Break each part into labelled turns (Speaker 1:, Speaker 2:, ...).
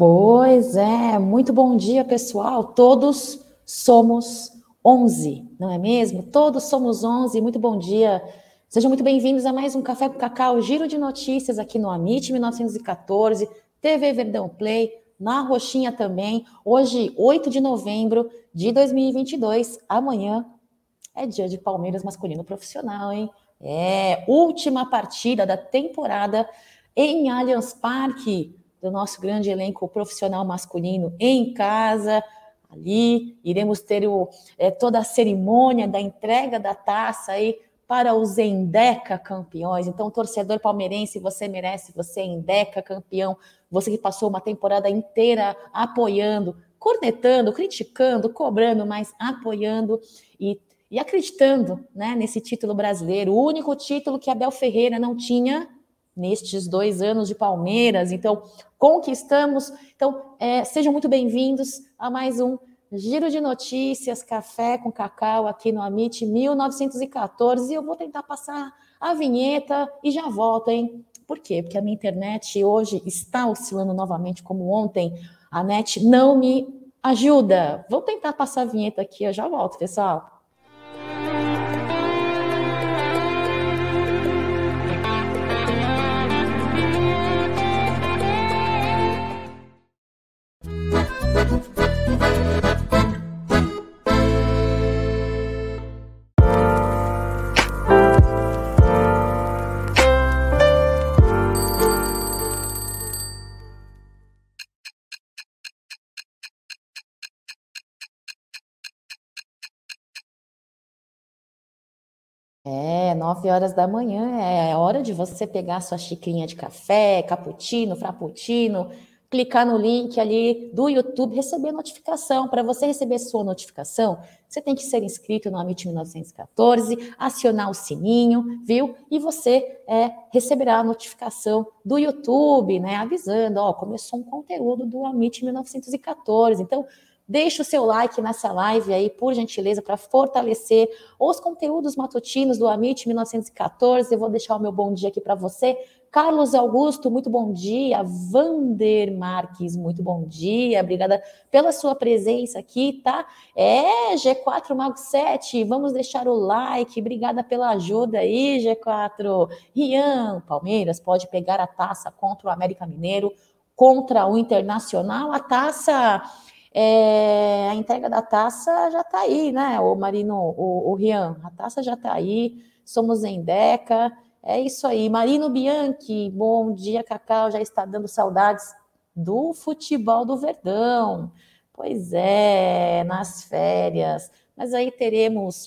Speaker 1: Pois é, muito bom dia, pessoal. Todos somos 11, não é mesmo? Todos somos 11. Muito bom dia. Sejam muito bem-vindos a mais um Café com Cacau, giro de notícias aqui no Amit 1914, TV Verdão Play, na Roxinha também. Hoje, 8 de novembro de 2022. Amanhã é dia de Palmeiras masculino profissional, hein? É, última partida da temporada em Allianz Parque do nosso grande elenco profissional masculino em casa. Ali iremos ter o, é, toda a cerimônia da entrega da taça aí para os Endeca campeões. Então, torcedor palmeirense, você merece, você é Endeca campeão, você que passou uma temporada inteira apoiando, cornetando, criticando, cobrando, mas apoiando e, e acreditando né, nesse título brasileiro, o único título que Abel Ferreira não tinha nestes dois anos de Palmeiras. Então, conquistamos. Então, é, sejam muito bem-vindos a mais um Giro de Notícias, Café com Cacau aqui no Amit 1914. E eu vou tentar passar a vinheta e já volto, hein? Por quê? Porque a minha internet hoje está oscilando novamente, como ontem. A net não me ajuda. Vou tentar passar a vinheta aqui, eu já volto, pessoal. É, nove horas da manhã é hora de você pegar sua xicrinha de café, cappuccino, frappuccino, clicar no link ali do YouTube, receber notificação. Para você receber sua notificação, você tem que ser inscrito no Amit 1914, acionar o sininho, viu? E você é, receberá a notificação do YouTube, né? Avisando, ó, começou um conteúdo do Amit 1914. Então, Deixe o seu like nessa live aí, por gentileza, para fortalecer os conteúdos matutinos do Amit 1914. Eu vou deixar o meu bom dia aqui para você. Carlos Augusto, muito bom dia. Vander Marques, muito bom dia. Obrigada pela sua presença aqui, tá? É, G4 Mago 7, vamos deixar o like. Obrigada pela ajuda aí, G4. Rian, Palmeiras pode pegar a taça contra o América Mineiro, contra o Internacional. A taça é, a entrega da taça já está aí, né, o Marino, o, o Rian, a taça já está aí, somos em Deca, é isso aí. Marino Bianchi, bom dia, Cacau, já está dando saudades do futebol do Verdão. Pois é, nas férias. Mas aí teremos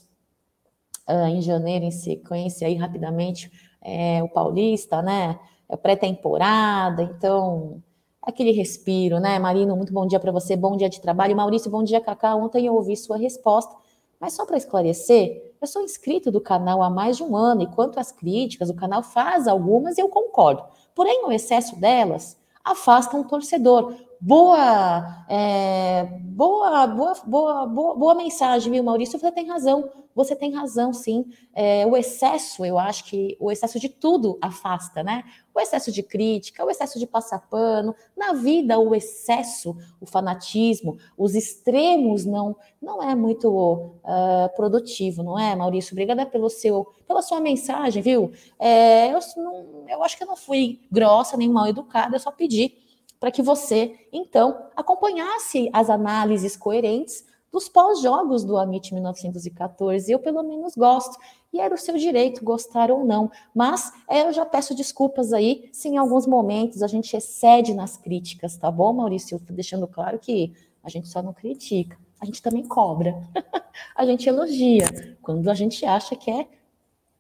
Speaker 1: uh, em janeiro, em sequência, aí rapidamente, é, o Paulista, né? É pré-temporada, então aquele respiro, né? Marino, muito bom dia para você, bom dia de trabalho. Maurício, bom dia, Cacá. Ontem eu ouvi sua resposta, mas só para esclarecer, eu sou inscrito do canal há mais de um ano e quanto às críticas, o canal faz algumas e eu concordo. Porém, o excesso delas afasta um torcedor. Boa, é, boa, boa, boa, boa, boa mensagem, viu, Maurício? Você tem razão, você tem razão, sim. É, o excesso, eu acho que o excesso de tudo afasta, né? O excesso de crítica, o excesso de passar pano. Na vida, o excesso, o fanatismo, os extremos não, não é muito uh, produtivo, não é, Maurício? Obrigada pelo seu, pela sua mensagem, viu? É, eu, não, eu acho que eu não fui grossa nem mal educada, eu só pedi para que você, então, acompanhasse as análises coerentes dos pós-jogos do Amit 1914. Eu, pelo menos, gosto. E era o seu direito gostar ou não. Mas é, eu já peço desculpas aí se em alguns momentos a gente excede nas críticas, tá bom, Maurício? Deixando claro que a gente só não critica, a gente também cobra. a gente elogia quando a gente acha que é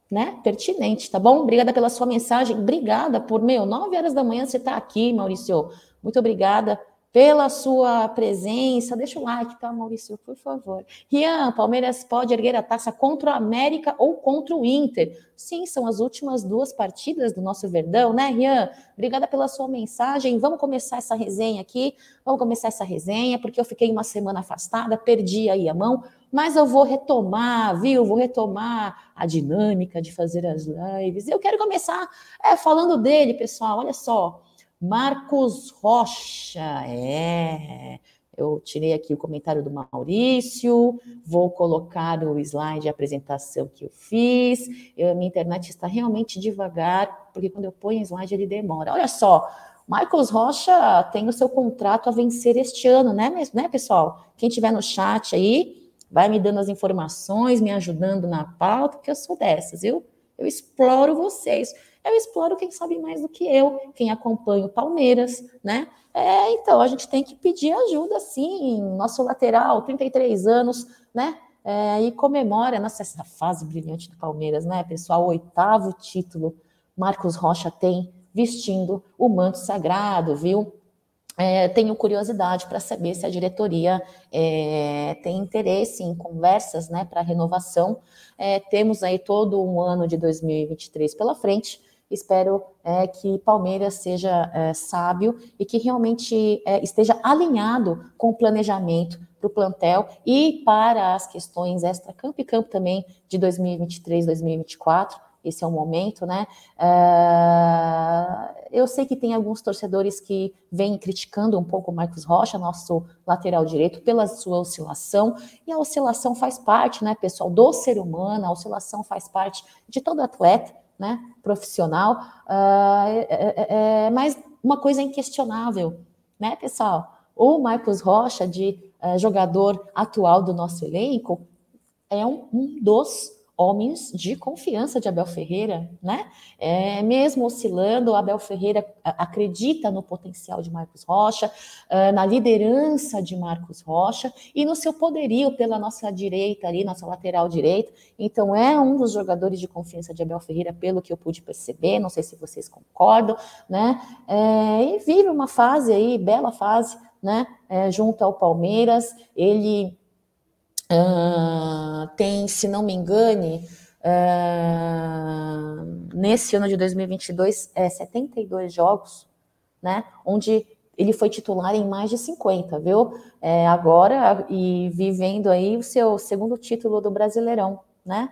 Speaker 1: né, pertinente, tá bom? Obrigada pela sua mensagem, obrigada por, meu, nove horas da manhã você está aqui, Maurício, muito obrigada pela sua presença. Deixa o like, tá, Maurício, por favor. Rian, Palmeiras pode erguer a taça contra o América ou contra o Inter? Sim, são as últimas duas partidas do nosso Verdão, né, Rian? Obrigada pela sua mensagem. Vamos começar essa resenha aqui. Vamos começar essa resenha, porque eu fiquei uma semana afastada, perdi aí a mão, mas eu vou retomar, viu? Vou retomar a dinâmica de fazer as lives. Eu quero começar é, falando dele, pessoal. Olha só. Marcos Rocha, é. Eu tirei aqui o comentário do Maurício, vou colocar o slide de apresentação que eu fiz. Eu, minha internet está realmente devagar, porque quando eu ponho o slide ele demora. Olha só, Marcos Rocha tem o seu contrato a vencer este ano, né, né pessoal? Quem tiver no chat aí, vai me dando as informações, me ajudando na pauta, porque eu sou dessas, viu? Eu exploro vocês. Eu exploro quem sabe mais do que eu, quem acompanha o Palmeiras, né? É, então, a gente tem que pedir ajuda, sim. Nosso lateral, 33 anos, né? É, e comemora nossa, essa fase brilhante do Palmeiras, né, pessoal? Oitavo título Marcos Rocha tem vestindo o manto sagrado, viu? É, tenho curiosidade para saber se a diretoria é, tem interesse em conversas né, para renovação. É, temos aí todo um ano de 2023 pela frente. Espero é, que Palmeiras seja é, sábio e que realmente é, esteja alinhado com o planejamento para o plantel e para as questões extra-campo e campo também de 2023, 2024 esse é o momento, né? Uh, eu sei que tem alguns torcedores que vêm criticando um pouco o Marcos Rocha, nosso lateral direito, pela sua oscilação, e a oscilação faz parte, né, pessoal, do ser humano, a oscilação faz parte de todo atleta, né, profissional, uh, é, é, é, mas uma coisa inquestionável, né, pessoal? O Marcos Rocha, de uh, jogador atual do nosso elenco, é um, um dos homens de confiança de Abel Ferreira, né? É, mesmo oscilando, Abel Ferreira acredita no potencial de Marcos Rocha, uh, na liderança de Marcos Rocha e no seu poderio pela nossa direita ali, nossa lateral direita. Então é um dos jogadores de confiança de Abel Ferreira, pelo que eu pude perceber. Não sei se vocês concordam, né? É, e vive uma fase aí, bela fase, né? É, junto ao Palmeiras, ele Uh, tem, se não me engane, uh, nesse ano de 2022, é, 72 jogos, né? Onde ele foi titular em mais de 50, viu? É, agora, e vivendo aí o seu segundo título do Brasileirão, né?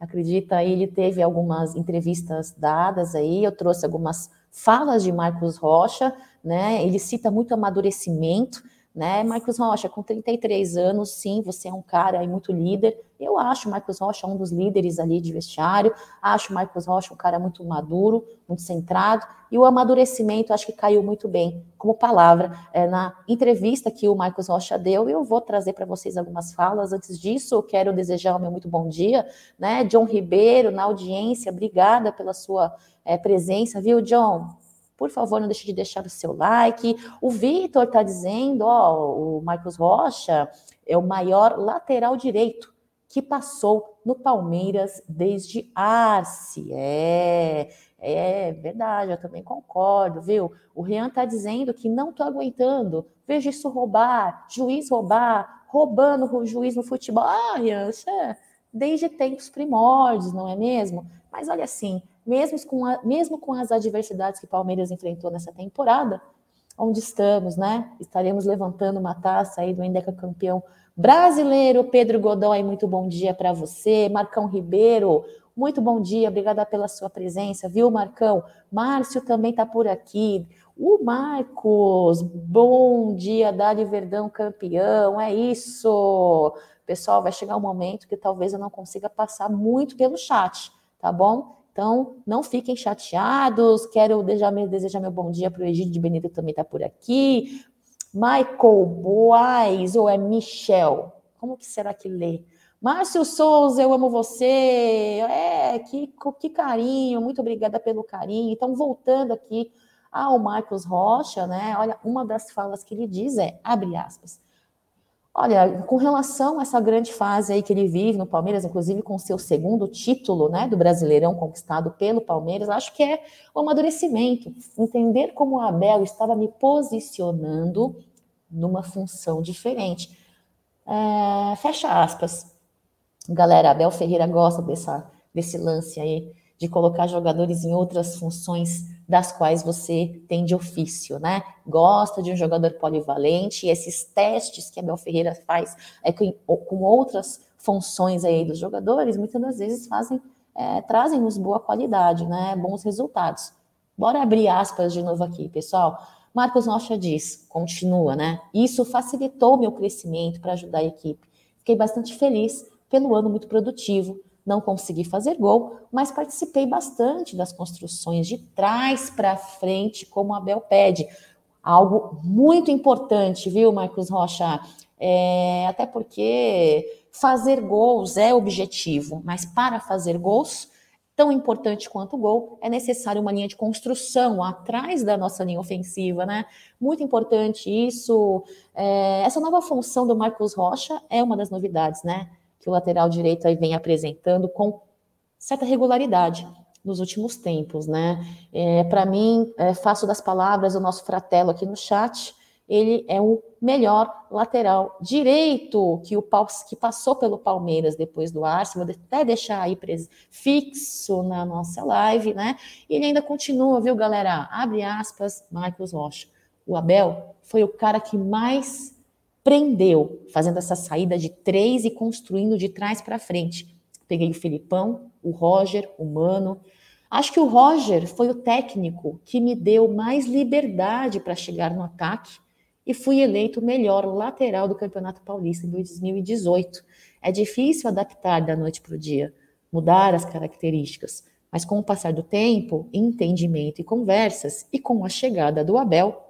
Speaker 1: Acredita, ele teve algumas entrevistas dadas aí, eu trouxe algumas falas de Marcos Rocha, né? Ele cita muito amadurecimento, né? Marcos Rocha, com 33 anos, sim, você é um cara aí muito líder. Eu acho o Marcos Rocha um dos líderes ali de vestiário. Acho o Marcos Rocha um cara muito maduro, muito centrado. E o amadurecimento acho que caiu muito bem como palavra é, na entrevista que o Marcos Rocha deu. Eu vou trazer para vocês algumas falas. Antes disso, eu quero desejar o meu muito bom dia, né? John Ribeiro, na audiência, obrigada pela sua é, presença, viu, John? Por favor, não deixe de deixar o seu like. O Vitor está dizendo, ó, o Marcos Rocha é o maior lateral direito que passou no Palmeiras desde Arce. É, é verdade, eu também concordo, viu? O Rian está dizendo que não estou aguentando. Veja isso roubar, juiz roubar, roubando o juiz no futebol. Ah, Rian, isso é desde tempos primórdios, não é mesmo? Mas olha assim, mesmo com, a, mesmo com as adversidades que Palmeiras enfrentou nessa temporada, onde estamos, né? Estaremos levantando uma taça aí do Endeca campeão brasileiro. Pedro Godoy, muito bom dia para você. Marcão Ribeiro, muito bom dia, obrigada pela sua presença, viu, Marcão? Márcio também está por aqui. O Marcos, bom dia, Dali Verdão campeão, é isso. Pessoal, vai chegar um momento que talvez eu não consiga passar muito pelo chat, tá bom? Então, não fiquem chateados. Quero desejar, meu bom dia para o Egídio de Benito, também está por aqui. Michael Boaz, ou é Michel? Como que será que lê? Márcio Souza, eu amo você. É, que, que carinho, muito obrigada pelo carinho. Então, voltando aqui ao Marcos Rocha, né? Olha, uma das falas que ele diz é, abre aspas, Olha, com relação a essa grande fase aí que ele vive no Palmeiras, inclusive com seu segundo título, né, do Brasileirão conquistado pelo Palmeiras, acho que é o amadurecimento, entender como o Abel estava me posicionando numa função diferente. É, fecha aspas. Galera, Abel Ferreira gosta dessa, desse lance aí de colocar jogadores em outras funções das quais você tem de ofício, né? Gosta de um jogador polivalente, e esses testes que a Bel Ferreira faz é, com, com outras funções aí dos jogadores, muitas das vezes fazem, é, trazem-nos boa qualidade, né? Bons resultados. Bora abrir aspas de novo aqui, pessoal. Marcos Rocha diz, continua, né? Isso facilitou meu crescimento para ajudar a equipe. Fiquei bastante feliz pelo ano muito produtivo. Não consegui fazer gol, mas participei bastante das construções de trás para frente, como a Abel pede. Algo muito importante, viu, Marcos Rocha? É, até porque fazer gols é objetivo, mas para fazer gols, tão importante quanto o gol, é necessário uma linha de construção atrás da nossa linha ofensiva, né? Muito importante isso. É, essa nova função do Marcos Rocha é uma das novidades, né? Que o lateral direito aí vem apresentando com certa regularidade nos últimos tempos, né? É, Para mim, é, faço das palavras o nosso fratelo aqui no chat ele é o melhor lateral direito que o que passou pelo Palmeiras depois do Arsenal, vou até deixar aí fixo na nossa live, né? E ele ainda continua, viu, galera? Abre aspas, Marcos Rocha. O Abel foi o cara que mais prendeu, fazendo essa saída de três e construindo de trás para frente. Peguei o Filipão, o Roger, o Mano. Acho que o Roger foi o técnico que me deu mais liberdade para chegar no ataque e fui eleito o melhor lateral do Campeonato Paulista em 2018. É difícil adaptar da noite para o dia, mudar as características, mas com o passar do tempo, entendimento e conversas, e com a chegada do Abel,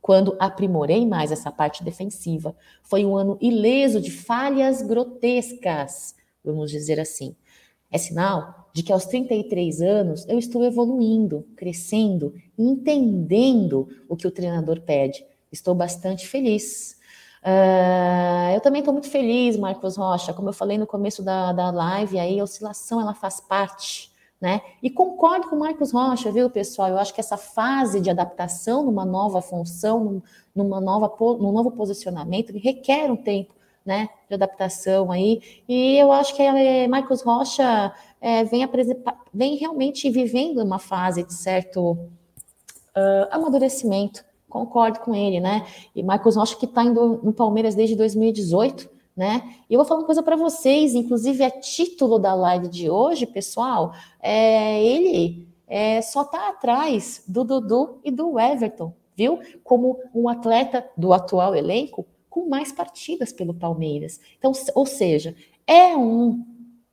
Speaker 1: quando aprimorei mais essa parte defensiva, foi um ano ileso de falhas grotescas, vamos dizer assim. É sinal de que aos 33 anos eu estou evoluindo, crescendo, entendendo o que o treinador pede Estou bastante feliz. Uh, eu também estou muito feliz, Marcos Rocha. Como eu falei no começo da, da live, aí a oscilação ela faz parte, né? E concordo com o Marcos Rocha, viu, pessoal? Eu acho que essa fase de adaptação numa nova função, numa nova, num novo posicionamento, requer um tempo, né, de adaptação aí. E eu acho que é, Marcos Rocha é, vem, vem realmente vivendo uma fase de certo uh, amadurecimento Concordo com ele, né? E Marcos Rocha que está no Palmeiras desde 2018, né? E eu vou falar uma coisa para vocês, inclusive é título da live de hoje, pessoal. É, ele é, só está atrás do Dudu e do Everton, viu? Como um atleta do atual elenco com mais partidas pelo Palmeiras. Então, ou seja, é um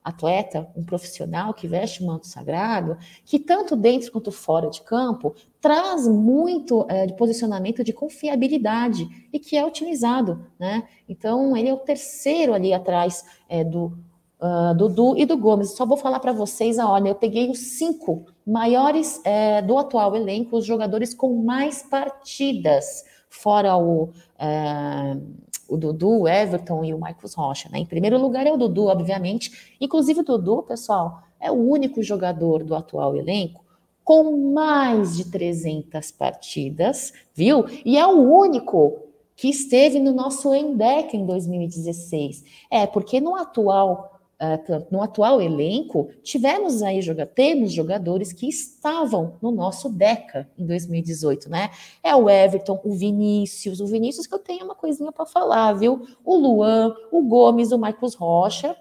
Speaker 1: atleta, um profissional que veste o manto sagrado, que tanto dentro quanto fora de campo traz muito é, de posicionamento de confiabilidade e que é utilizado, né? Então ele é o terceiro ali atrás é, do uh, Dudu e do Gomes. Só vou falar para vocês, olha, eu peguei os cinco maiores é, do atual elenco, os jogadores com mais partidas, fora o é, o Dudu, o Everton e o Marcos Rocha. Né? Em primeiro lugar é o Dudu, obviamente. Inclusive, o Dudu, pessoal, é o único jogador do atual elenco com mais de 300 partidas, viu? E é o único que esteve no nosso ENDEC em 2016. É, porque no atual no atual elenco, tivemos aí temos jogadores que estavam no nosso DECA em 2018, né? É o Everton, o Vinícius, o Vinícius que eu tenho uma coisinha para falar, viu? O Luan, o Gomes, o Marcos Rocha,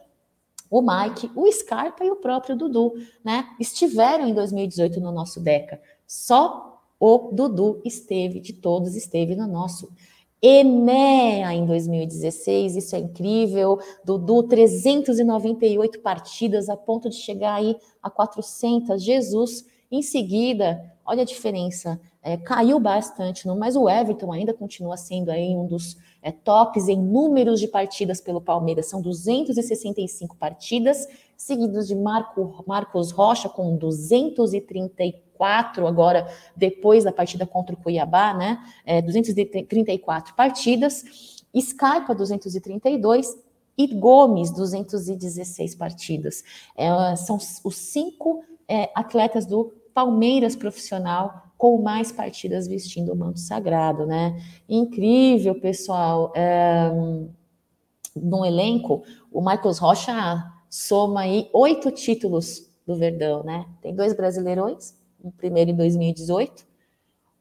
Speaker 1: o Mike, o Scarpa e o próprio Dudu, né? Estiveram em 2018 no nosso DECA. Só o Dudu esteve, de todos, esteve no nosso Enea em 2016, isso é incrível. Dudu, 398 partidas, a ponto de chegar aí a 400. Jesus, em seguida, olha a diferença, é, caiu bastante, não, mas o Everton ainda continua sendo aí um dos é, tops em números de partidas pelo Palmeiras. São 265 partidas, seguidos de Marco, Marcos Rocha com 234 234 agora, depois da partida contra o Cuiabá, né? É, 234 partidas, Scarpa 232 e Gomes 216 partidas. É, são os cinco é, atletas do Palmeiras profissional com mais partidas vestindo o manto sagrado, né? Incrível, pessoal. É, no elenco, o Marcos Rocha soma aí oito títulos do Verdão, né? Tem dois brasileirões, o primeiro em 2018,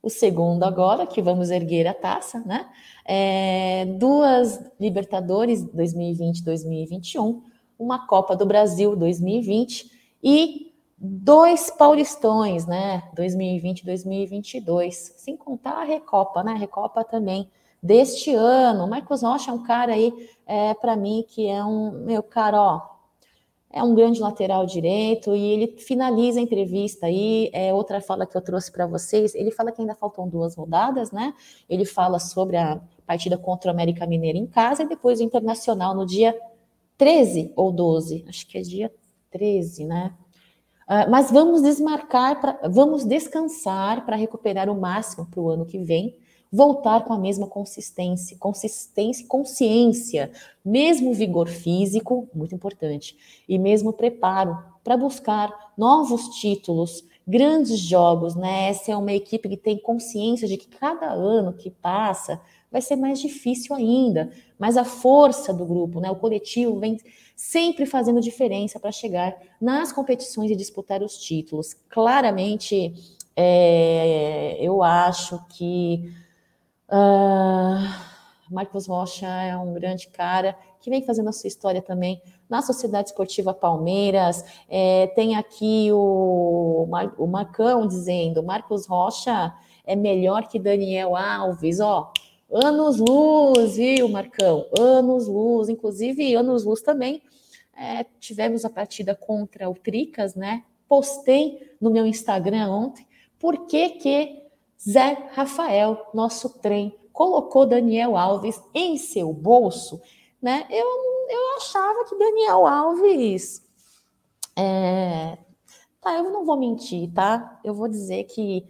Speaker 1: o segundo agora, que vamos erguer a taça, né? É, duas Libertadores 2020 2021, uma Copa do Brasil 2020 e dois paulistões, né? 2020 e 2022, sem contar a Recopa, né? A Recopa também deste ano. Marcos Rocha é um cara aí, é, para mim, que é um, meu cara, ó, é um grande lateral direito e ele finaliza a entrevista aí. É outra fala que eu trouxe para vocês. Ele fala que ainda faltam duas rodadas, né? Ele fala sobre a partida contra o América Mineiro em casa e depois o Internacional no dia 13 ou 12, acho que é dia 13, né? Uh, mas vamos desmarcar, pra, vamos descansar para recuperar o máximo para o ano que vem voltar com a mesma consistência, consistência, consciência, mesmo vigor físico, muito importante, e mesmo preparo para buscar novos títulos, grandes jogos, né? Essa é uma equipe que tem consciência de que cada ano que passa vai ser mais difícil ainda, mas a força do grupo, né, o coletivo vem sempre fazendo diferença para chegar nas competições e disputar os títulos. Claramente, é, eu acho que Uh, Marcos Rocha é um grande cara que vem fazendo a sua história também na Sociedade Esportiva Palmeiras. É, tem aqui o, o Marcão dizendo: Marcos Rocha é melhor que Daniel Alves, ó. Anos luz, viu, Marcão? Anos luz, inclusive anos luz também. É, tivemos a partida contra o Tricas, né? Postei no meu Instagram ontem. Por que que Zé Rafael, nosso trem, colocou Daniel Alves em seu bolso, né? Eu, eu achava que Daniel Alves. É... Tá, eu não vou mentir, tá? Eu vou dizer que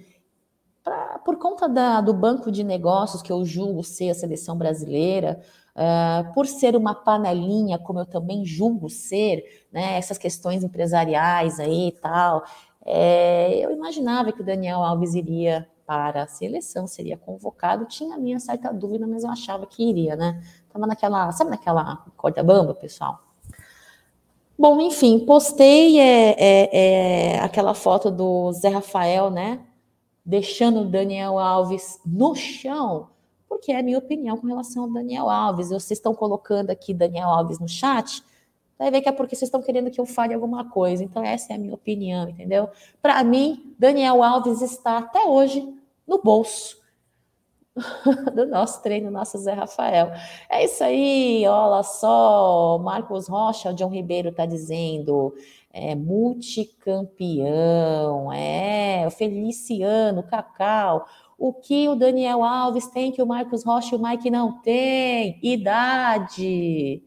Speaker 1: pra, por conta da, do banco de negócios que eu julgo ser a seleção brasileira, uh, por ser uma panelinha, como eu também julgo ser, né? Essas questões empresariais aí e tal, é, eu imaginava que o Daniel Alves iria para a seleção, seria convocado, tinha minha certa dúvida, mas eu achava que iria, né? Tava naquela, sabe naquela corda bamba, pessoal? Bom, enfim, postei é, é, é, aquela foto do Zé Rafael, né? Deixando o Daniel Alves no chão, porque é a minha opinião com relação ao Daniel Alves. Vocês estão colocando aqui Daniel Alves no chat, vai ver que é porque vocês estão querendo que eu fale alguma coisa. Então, essa é a minha opinião, entendeu? Para mim, Daniel Alves está até hoje no bolso do nosso treino, nosso Zé Rafael. É isso aí, olha só, Marcos Rocha, o John Ribeiro está dizendo, é multicampeão, é, o Feliciano, o Cacau, o que o Daniel Alves tem que o Marcos Rocha e o Mike não tem? Idade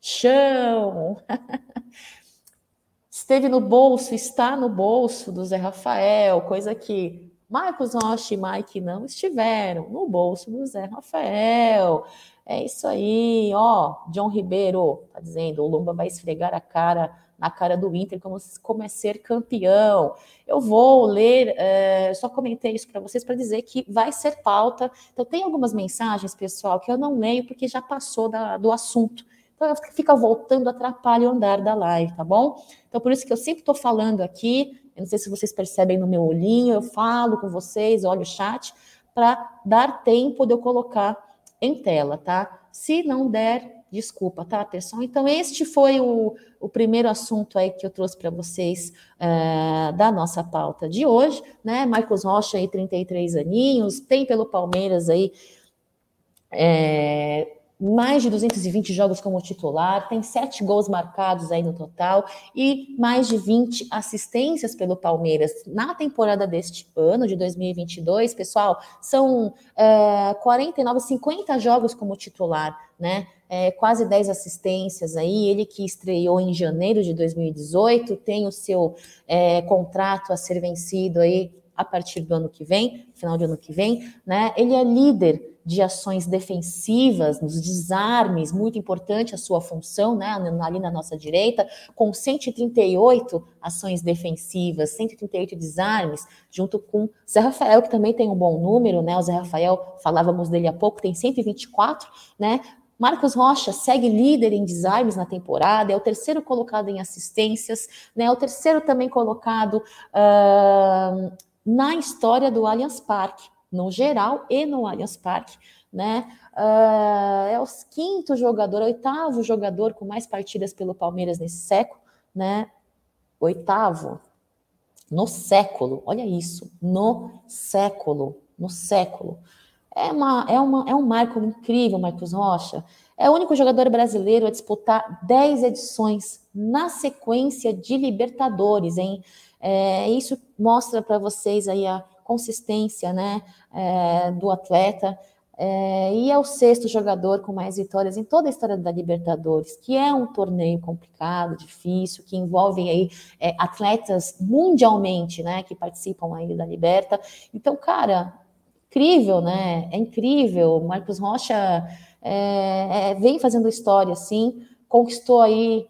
Speaker 1: chão. Esteve no bolso, está no bolso do Zé Rafael, coisa que Marcos Rocha e Mike não estiveram no bolso do Zé Rafael. É isso aí, ó. John Ribeiro tá dizendo: o Lomba vai esfregar a cara na cara do Inter como, como é ser campeão. Eu vou ler, é, só comentei isso para vocês para dizer que vai ser pauta. Então, tem algumas mensagens, pessoal, que eu não leio porque já passou da, do assunto. Então, fica voltando, atrapalha o andar da live, tá bom? Então, por isso que eu sempre estou falando aqui, eu não sei se vocês percebem no meu olhinho, eu falo com vocês, olho o chat, para dar tempo de eu colocar em tela, tá? Se não der, desculpa, tá, pessoal? Então, este foi o, o primeiro assunto aí que eu trouxe para vocês uh, da nossa pauta de hoje, né? Marcos Rocha aí, 33 aninhos, tem pelo Palmeiras aí. É, mais de 220 jogos como titular, tem sete gols marcados aí no total e mais de 20 assistências pelo Palmeiras na temporada deste ano, de 2022. Pessoal, são é, 49, 50 jogos como titular, né? É, quase 10 assistências aí. Ele que estreou em janeiro de 2018, tem o seu é, contrato a ser vencido aí a partir do ano que vem, final do ano que vem, né? Ele é líder de ações defensivas, nos desarmes, muito importante a sua função, né, ali na nossa direita, com 138 ações defensivas, 138 desarmes, junto com Zé Rafael, que também tem um bom número, né, o Zé Rafael, falávamos dele há pouco, tem 124, né, Marcos Rocha segue líder em desarmes na temporada, é o terceiro colocado em assistências, né, é o terceiro também colocado uh, na história do Allianz Parque, no geral e no Allianz Parque, né? Uh, é o quinto jogador, oitavo jogador com mais partidas pelo Palmeiras nesse século, né? Oitavo. no século. Olha isso, no século, no século. É, uma, é, uma, é um marco incrível, Marcos Rocha. É o único jogador brasileiro a disputar 10 edições na sequência de Libertadores, hein? É, isso mostra para vocês aí a consistência né, é, do atleta. É, e é o sexto jogador com mais vitórias em toda a história da Libertadores, que é um torneio complicado, difícil, que envolve aí é, atletas mundialmente, né, que participam aí da Liberta. Então, cara, incrível, né? É incrível. Marcos Rocha é, é, vem fazendo história, assim, conquistou aí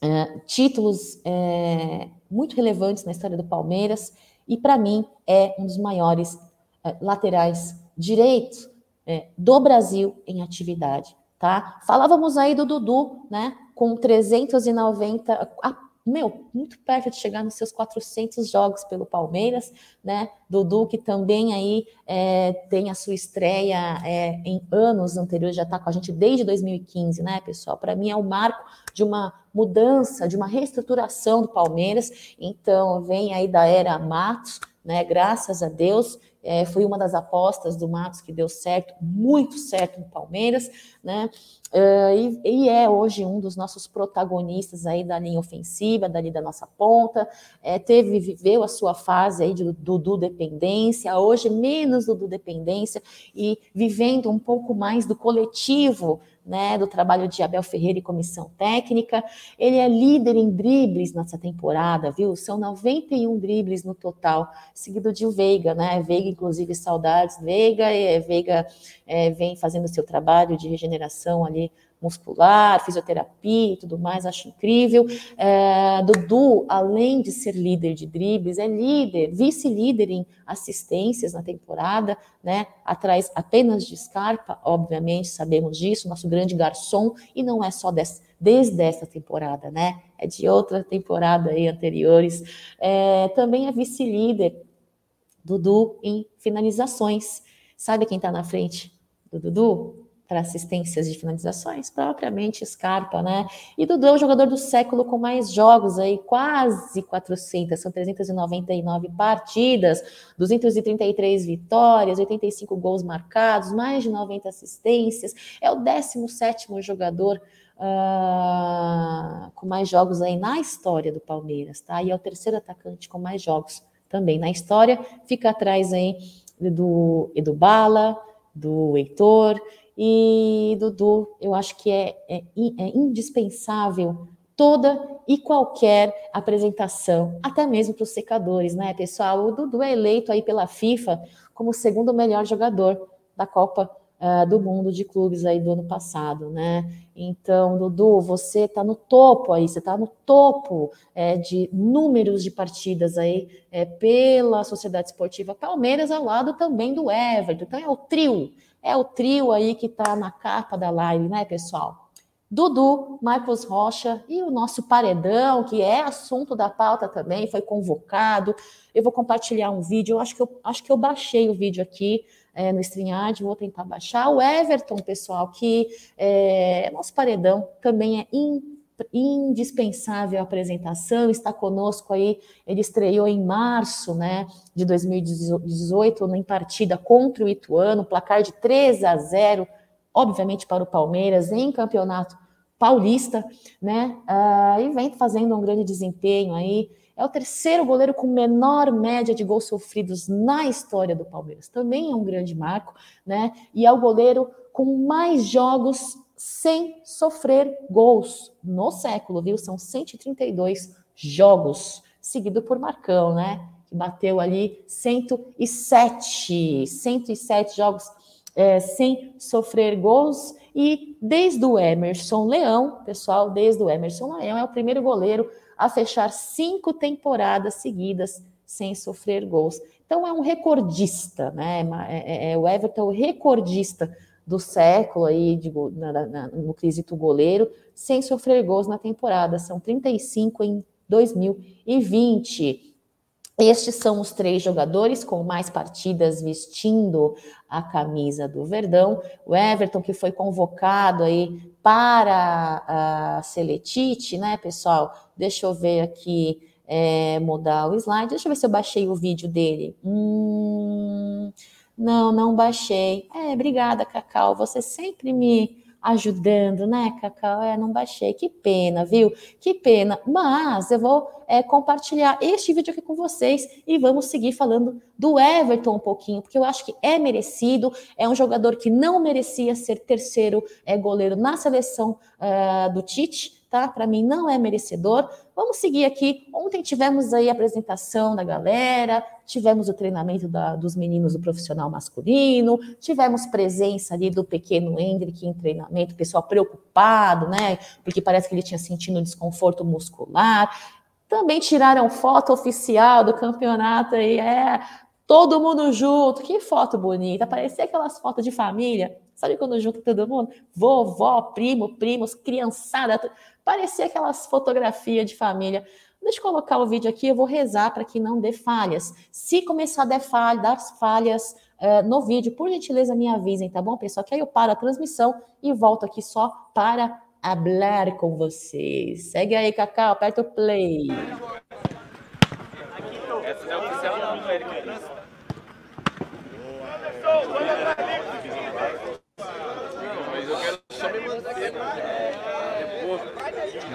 Speaker 1: é, títulos é, muito relevantes na história do Palmeiras e, para mim, é um dos maiores é, laterais direitos é, do Brasil em atividade, tá? Falávamos aí do Dudu, né? Com 390, meu, muito perto de chegar nos seus 400 jogos pelo Palmeiras, né? Dudu, que também aí é, tem a sua estreia é, em anos anteriores, já está com a gente desde 2015, né, pessoal? Para mim é o um marco de uma mudança, de uma reestruturação do Palmeiras. Então, vem aí da era Matos, né? Graças a Deus, é, foi uma das apostas do Matos que deu certo, muito certo no Palmeiras, né? Uh, e, e, é hoje um dos nossos protagonistas aí da linha ofensiva, dali da nossa ponta. É, teve, viveu a sua fase aí de Dudu dependência, hoje menos Dudu dependência e vivendo um pouco mais do coletivo né, do trabalho de Abel Ferreira e comissão técnica. Ele é líder em dribles nessa temporada, viu? São 91 dribles no total, seguido de Veiga, né? Veiga, inclusive, saudades. Veiga, é, Veiga é, vem fazendo seu trabalho de regeneração ali muscular, fisioterapia e tudo mais, acho incrível. É, Dudu, além de ser líder de dribles, é líder, vice-líder em assistências na temporada, né? Atrás apenas de Scarpa, obviamente, sabemos disso, nosso grande garçom, e não é só desse, desde essa temporada, né? É de outra temporada aí anteriores. É, também é vice-líder Dudu em finalizações. Sabe quem está na frente do Dudu? Para assistências de finalizações, propriamente Scarpa, né? E Dudu é o jogador do século com mais jogos aí, quase 400, são 399 partidas, 233 vitórias, 85 gols marcados, mais de 90 assistências, é o 17º jogador uh, com mais jogos aí na história do Palmeiras, tá? E é o terceiro atacante com mais jogos também na história, fica atrás aí do Edu Bala, do Heitor e, Dudu, eu acho que é, é, é indispensável toda e qualquer apresentação, até mesmo para os secadores, né, pessoal? O Dudu é eleito aí pela FIFA como o segundo melhor jogador da Copa uh, do Mundo de clubes aí do ano passado, né? Então, Dudu, você está no topo aí, você está no topo é, de números de partidas aí é, pela Sociedade Esportiva Palmeiras, ao lado também do Everton. Então, é o trio é o trio aí que está na capa da live, né, pessoal? Dudu, Marcos Rocha e o nosso paredão, que é assunto da pauta também, foi convocado. Eu vou compartilhar um vídeo, eu acho que eu, acho que eu baixei o vídeo aqui é, no StreamYard, vou tentar baixar. O Everton, pessoal, que é nosso paredão, também é indispensável apresentação, está conosco aí, ele estreou em março, né, de 2018, em partida contra o Ituano, placar de 3 a 0, obviamente para o Palmeiras, em campeonato paulista, né, uh, e vem fazendo um grande desempenho aí, é o terceiro goleiro com menor média de gols sofridos na história do Palmeiras, também é um grande marco, né, e é o goleiro com mais jogos sem sofrer gols no século, viu? São 132 jogos, seguido por Marcão, né? Que bateu ali 107, 107 jogos é, sem sofrer gols. E desde o Emerson Leão, pessoal, desde o Emerson Leão, é o primeiro goleiro a fechar cinco temporadas seguidas sem sofrer gols. Então é um recordista, né? É, é, é o Everton o recordista do século aí na, na, no quesito goleiro, sem sofrer gols na temporada. São 35 em 2020. Estes são os três jogadores com mais partidas vestindo a camisa do Verdão. O Everton, que foi convocado aí para a Seletite, né, pessoal? Deixa eu ver aqui. é, mudar o slide. Deixa eu ver se eu baixei o vídeo dele. Hum, não, não baixei. É, obrigada, Cacau. Você sempre me ajudando, né, Cacau? É, não baixei. Que pena, viu? Que pena. Mas eu vou é, compartilhar este vídeo aqui com vocês e vamos seguir falando do Everton um pouquinho, porque eu acho que é merecido. É um jogador que não merecia ser terceiro é, goleiro na seleção uh, do Tite tá? Para mim não é merecedor. Vamos seguir aqui. Ontem tivemos aí a apresentação da galera, tivemos o treinamento da, dos meninos do profissional masculino, tivemos presença ali do pequeno Hendrick em treinamento, pessoal preocupado, né? Porque parece que ele tinha sentido desconforto muscular. Também tiraram foto oficial do campeonato aí, é todo mundo junto. Que foto bonita, parecia aquelas fotos de família. Sabe quando junta todo mundo? Vovó, primo, primos, criançada. Parecia aquelas fotografias de família. Deixa eu colocar o vídeo aqui, eu vou rezar para que não dê falhas. Se começar a dar, falha, dar falhas uh, no vídeo, por gentileza me avisem, tá bom, pessoal? Que aí eu paro a transmissão e volto aqui só para hablar com vocês. Segue aí, Cacau, aperta o play. Essa é oficial, não, Eric.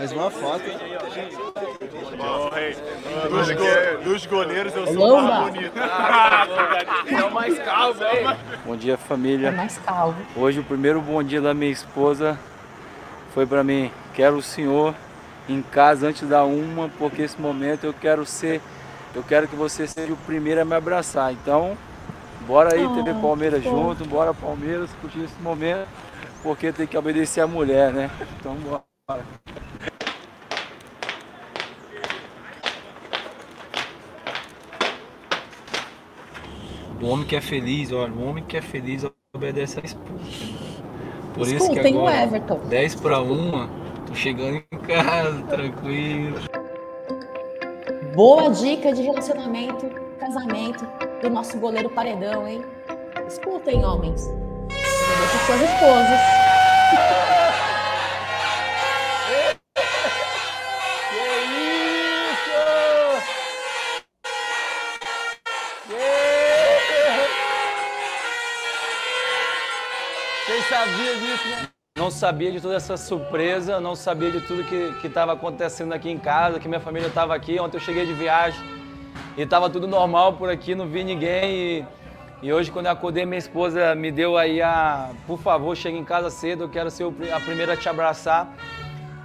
Speaker 2: Mais uma foto.
Speaker 3: Dos, go dos, goleiros eu sou o mais bonito.
Speaker 2: é o mais calvo, hein? Bom dia, família. É
Speaker 1: mais calvo.
Speaker 2: Hoje o primeiro bom dia da minha esposa foi para mim. Quero o senhor em casa antes da uma, porque esse momento eu quero ser, eu quero que você seja o primeiro a me abraçar. Então, bora aí, oh, TV Palmeiras junto, bora Palmeiras, curtir esse momento, porque tem que obedecer a mulher, né? Então, bora. O homem que é feliz, olha, o homem que é feliz obedece a esposa. Por isso que agora, o Everton. 10 para 1, tô chegando em casa, tranquilo.
Speaker 1: Boa dica de relacionamento, casamento do nosso goleiro paredão, hein? Escutem, homens. Deixem suas esposas.
Speaker 2: Sabia disso, né? Não sabia de toda essa surpresa, não sabia de tudo que estava acontecendo aqui em casa, que minha família estava aqui. Ontem eu cheguei de viagem e estava tudo normal por aqui, não vi ninguém. E, e, hoje, quando eu acordei, minha esposa me deu aí a. Por favor, chegue em casa cedo, eu quero ser a primeira a te abraçar.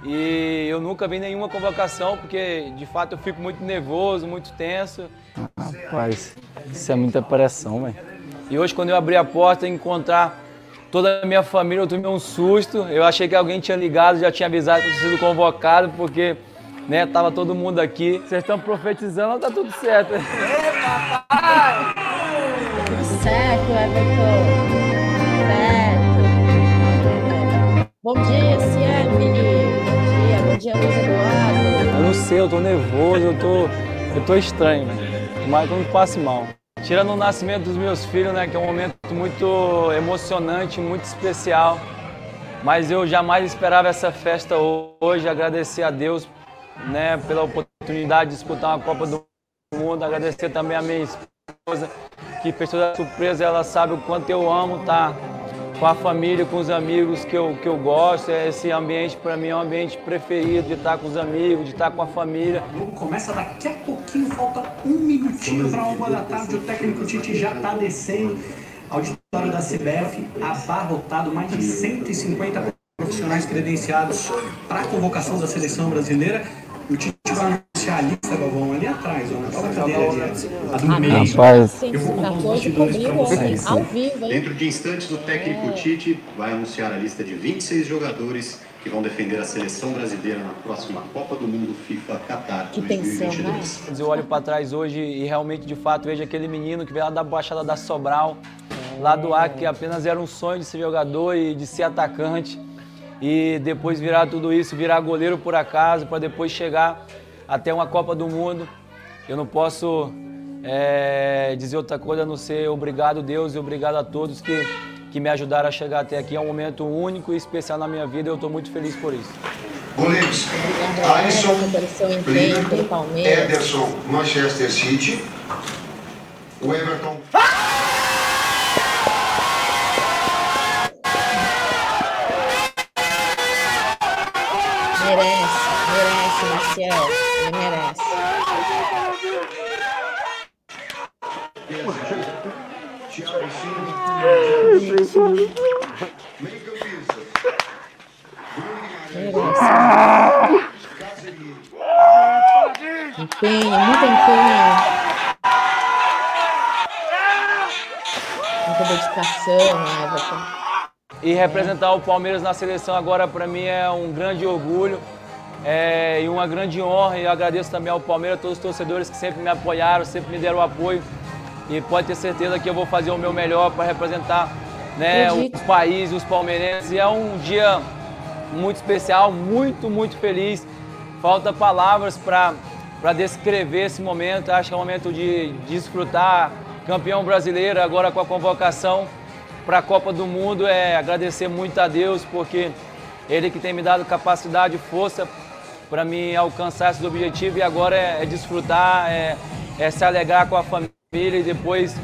Speaker 2: E eu nunca vi nenhuma convocação, porque de fato eu fico muito nervoso, muito tenso. Rapaz, isso é muita pressão, velho. E hoje, quando eu abri a porta e encontrar Toda a minha família, eu tomei um susto. Eu achei que alguém tinha ligado, já tinha avisado que eu tinha sido convocado, porque né, tava todo mundo aqui. Vocês estão profetizando, tá tudo certo. Ei,
Speaker 1: papai! Tudo certo, Everton. Certo. Bom dia, Ciane. Bom dia, bom dia, Luiz Eduardo.
Speaker 2: Eu não sei, eu tô nervoso, eu tô, eu tô estranho, mas eu não passe mal. Tirando o nascimento dos meus filhos, né, que é um momento muito emocionante, muito especial. Mas eu jamais esperava essa festa hoje. Agradecer a Deus, né, pela oportunidade de disputar uma Copa do Mundo. Agradecer também a minha esposa, que fez toda a surpresa. Ela sabe o quanto eu amo tá com a família, com os amigos que eu, que eu gosto. Esse ambiente, para mim, é um ambiente preferido de estar com os amigos, de estar com a família.
Speaker 4: Começa daqui a pouquinho, falta um minutinho para uma da tarde. O técnico Tite já está descendo. Auditório da CBF abarrotado, mais de 150 profissionais credenciados para a convocação da seleção brasileira. O Tite vai anunciar a lista, Galvão, ali atrás, ó, naquela cadeira ali, a do meio.
Speaker 2: Rapaz,
Speaker 4: eu vou contar os bastidores para vocês.
Speaker 1: Ao vivo, hein?
Speaker 5: Dentro de instantes, o técnico é. Tite vai anunciar a lista de 26 jogadores que vão defender a seleção brasileira na próxima Copa do Mundo FIFA Qatar que 2022. Tensão,
Speaker 2: né? Eu olho para trás hoje e realmente, de fato, vejo aquele menino que veio lá da Baixada da Sobral, lá do Acre, que apenas era um sonho de ser jogador e de ser atacante. E depois virar tudo isso, virar goleiro por acaso, para depois chegar até uma Copa do Mundo. Eu não posso é, dizer outra coisa a não ser obrigado, Deus, e obrigado a todos que, que me ajudaram a chegar até aqui. É um momento único e especial na minha vida e eu estou muito feliz por isso.
Speaker 6: Goleiros. Alisson, Liverpool, Ederson, Manchester City. O Everton.
Speaker 1: Merece, Marcel. Ele merece. Merece. Empenho, muito empenho. Muita dedicação, Everton.
Speaker 2: E representar o Palmeiras na seleção agora para mim é um grande orgulho é, e uma grande honra. E eu agradeço também ao Palmeiras, a todos os torcedores que sempre me apoiaram, sempre me deram apoio. E pode ter certeza que eu vou fazer o meu melhor para representar né, o país, os palmeirenses. E é um dia muito especial, muito, muito feliz. Falta palavras para descrever esse momento. Acho que é um momento de, de desfrutar. Campeão brasileiro agora com a convocação para a Copa do Mundo é agradecer muito a Deus, porque Ele que tem me dado capacidade e força para me alcançar esse objetivo e agora é, é desfrutar, é, é, se alegrar com a família e depois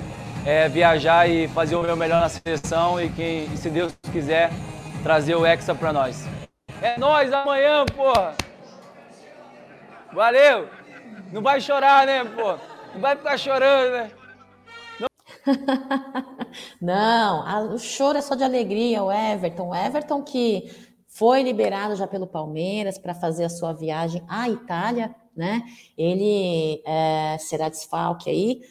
Speaker 2: é, viajar e fazer o meu melhor na seleção e, quem, se Deus quiser, trazer o Hexa para nós. É nós amanhã, porra! Valeu! Não vai chorar, né, pô? Não vai ficar chorando, né?
Speaker 1: Não, o choro é só de alegria, o Everton. O Everton que foi liberado já pelo Palmeiras para fazer a sua viagem à Itália, né? Ele é, será desfalque aí,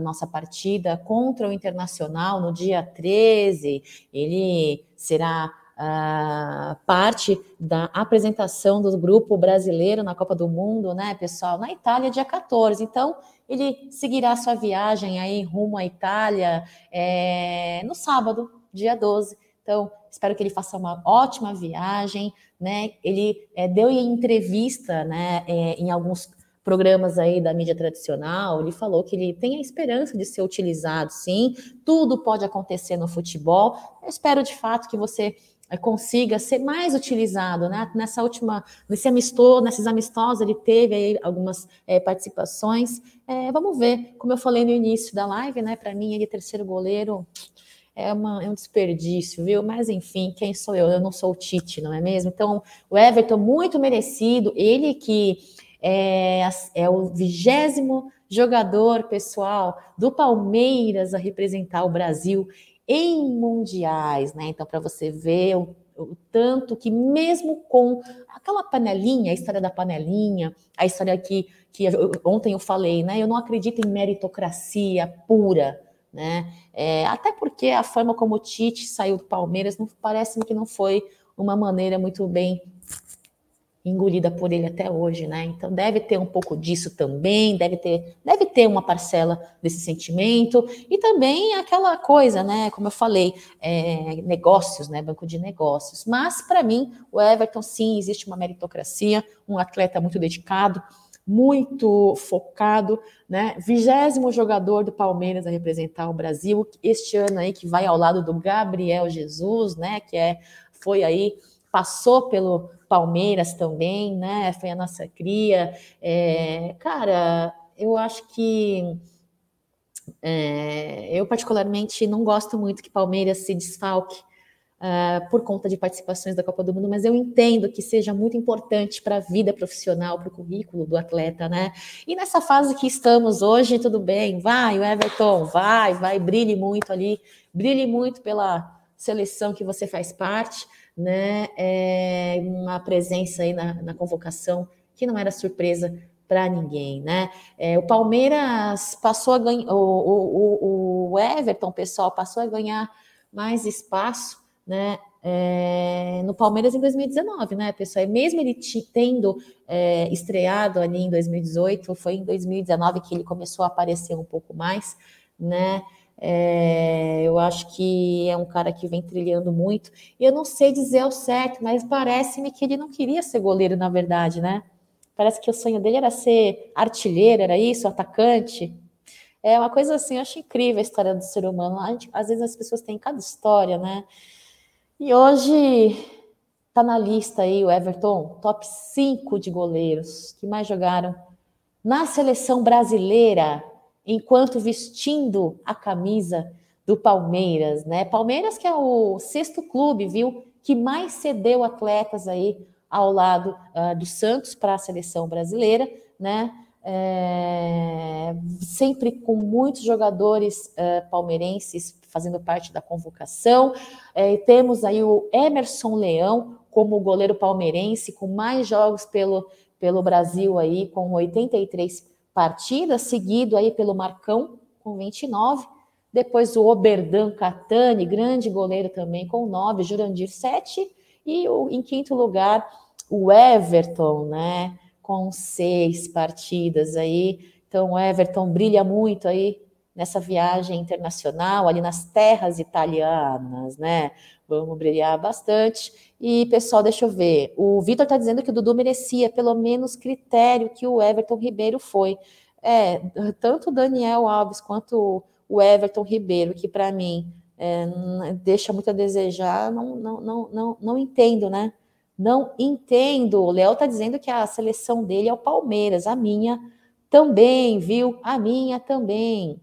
Speaker 1: nossa partida contra o Internacional no dia 13. Ele será Uh, parte da apresentação do grupo brasileiro na Copa do Mundo, né, pessoal, na Itália, dia 14. Então, ele seguirá sua viagem aí rumo à Itália é, no sábado, dia 12. Então, espero que ele faça uma ótima viagem, né? Ele é, deu entrevista, né, é, em alguns programas aí da mídia tradicional, ele falou que ele tem a esperança de ser utilizado, sim. Tudo pode acontecer no futebol. Eu espero de fato que você é, consiga ser mais utilizado, né? Nessa última, nesse amistoso, nesses amistosos, ele teve aí algumas é, participações. É, vamos ver, como eu falei no início da live, né? Para mim, ele terceiro goleiro é, uma, é um desperdício, viu? Mas enfim, quem sou eu? Eu não sou o Tite, não é mesmo? Então, o Everton muito merecido, ele que é, é o vigésimo jogador pessoal do Palmeiras a representar o Brasil em mundiais, né? Então, para você ver o, o, tanto que, mesmo com aquela panelinha, a história da panelinha, a história que, que ontem eu falei, né? Eu não acredito em meritocracia pura, né? É, até porque a forma como o Tite saiu do Palmeiras não parece que não foi uma maneira muito bem engolida por ele até hoje, né? Então deve ter um pouco disso também, deve ter, deve ter uma parcela desse sentimento e também aquela coisa, né? Como eu falei, é, negócios, né? Banco de negócios. Mas para mim, o Everton sim existe uma meritocracia, um atleta muito dedicado, muito focado, né? Vigésimo jogador do Palmeiras a representar o Brasil este ano aí que vai ao lado do Gabriel Jesus, né? Que é foi aí passou pelo Palmeiras também, né? Foi a nossa cria. É, cara, eu acho que é, eu particularmente não gosto muito que Palmeiras se desfalque uh, por conta de participações da Copa do Mundo, mas eu entendo que seja muito importante para a vida profissional, para o currículo do atleta, né? E nessa fase que estamos hoje, tudo bem, vai, o Everton, vai, vai, brilhe muito ali, brilhe muito pela seleção que você faz parte né, é, uma presença aí na, na convocação que não era surpresa para ninguém, né? É, o Palmeiras passou a ganhar, o, o, o, Everton, pessoal, passou a ganhar mais espaço, né? É, no Palmeiras em 2019, né, pessoal? E mesmo ele tendo é, estreado ali em 2018, foi em 2019 que ele começou a aparecer um pouco mais, né? É, eu acho que é um cara que vem trilhando muito. Eu não sei dizer ao certo, mas parece-me que ele não queria ser goleiro, na verdade, né? Parece que o sonho dele era ser artilheiro, era isso, atacante. É uma coisa assim, eu acho incrível a história do ser humano. Gente, às vezes as pessoas têm cada história, né? E hoje Tá na lista aí o Everton, top 5 de goleiros que mais jogaram na seleção brasileira, enquanto vestindo a camisa do Palmeiras, né? Palmeiras que é o sexto clube, viu, que mais cedeu atletas aí ao lado uh, do Santos para a seleção brasileira, né? É, sempre com muitos jogadores uh, palmeirenses fazendo parte da convocação. É, temos aí o Emerson Leão como goleiro palmeirense com mais jogos pelo, pelo Brasil aí com 83 partidas, seguido aí pelo Marcão com 29. Depois o Oberdan Catani, grande goleiro também com 9, Jurandir 7 e o, em quinto lugar o Everton, né? com seis partidas aí. Então, o Everton brilha muito aí nessa viagem internacional, ali nas terras italianas, né? Vamos brilhar bastante. E, pessoal, deixa eu ver. O Vitor está dizendo que o Dudu merecia pelo menos critério que o Everton Ribeiro foi. É, tanto o Daniel Alves quanto o Everton Ribeiro, que para mim é, deixa muito a desejar, não, não, não, não, não entendo, né? Não entendo. O Léo está dizendo que a seleção dele é o Palmeiras, a minha também, viu? A minha também.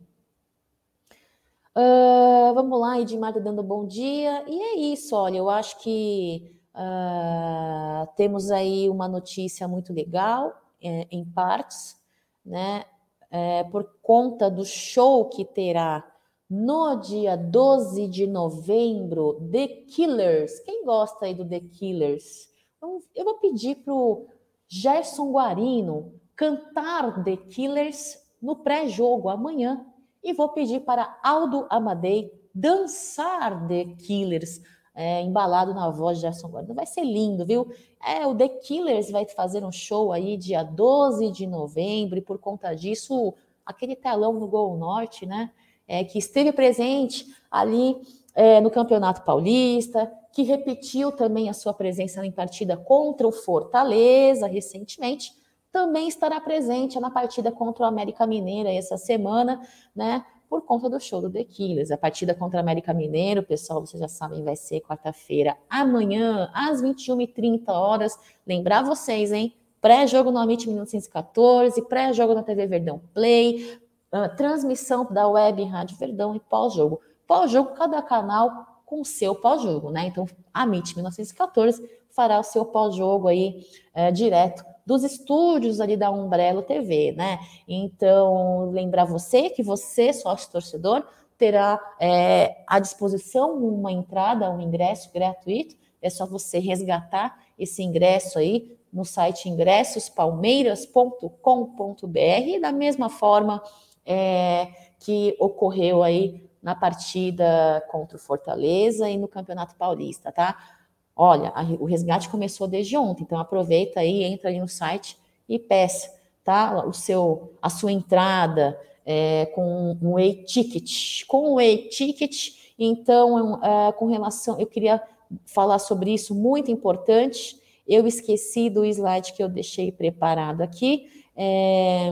Speaker 1: Uh, vamos lá, Edmar dando bom dia. E é isso, olha, eu acho que uh, temos aí uma notícia muito legal, é, em partes, né? É, por conta do show que terá no dia 12 de novembro, The Killers. Quem gosta aí do The Killers? Então, eu vou pedir para o Gerson Guarino cantar The Killers no pré-jogo amanhã. E vou pedir para Aldo Amadei dançar The Killers, é, embalado na voz de Gerson Guarino. Vai ser lindo, viu? É, o The Killers vai fazer um show aí dia 12 de novembro, e por conta disso, aquele telão no Gol Norte, né? é, que esteve presente ali é, no Campeonato Paulista, que repetiu também a sua presença em partida contra o Fortaleza recentemente, também estará presente na partida contra o América Mineira essa semana, né? Por conta do show do The Killers. A partida contra o América Mineiro, pessoal, vocês já sabem, vai ser quarta-feira, amanhã, às 21h30 horas. Lembrar vocês, hein? Pré-jogo no Amit 1914, pré-jogo na TV Verdão Play, uh, transmissão da web Rádio Verdão e pós-jogo. Pós-jogo, cada canal com seu pós-jogo, né? Então, a MIT 1914 fará o seu pós-jogo aí é, direto dos estúdios ali da Umbrello TV, né? Então, lembrar você que você, sócio torcedor, terá é, à disposição uma entrada, um ingresso gratuito. É só você resgatar esse ingresso aí no site ingressospalmeiras.com.br. Da mesma forma, é, que ocorreu aí na partida contra o Fortaleza e no Campeonato Paulista, tá? Olha, a, o resgate começou desde ontem, então aproveita aí, entra aí no site e peça, tá? O seu, a sua entrada é, com um e-ticket, com o e-ticket. Então, é, com relação, eu queria falar sobre isso, muito importante. Eu esqueci do slide que eu deixei preparado aqui. É,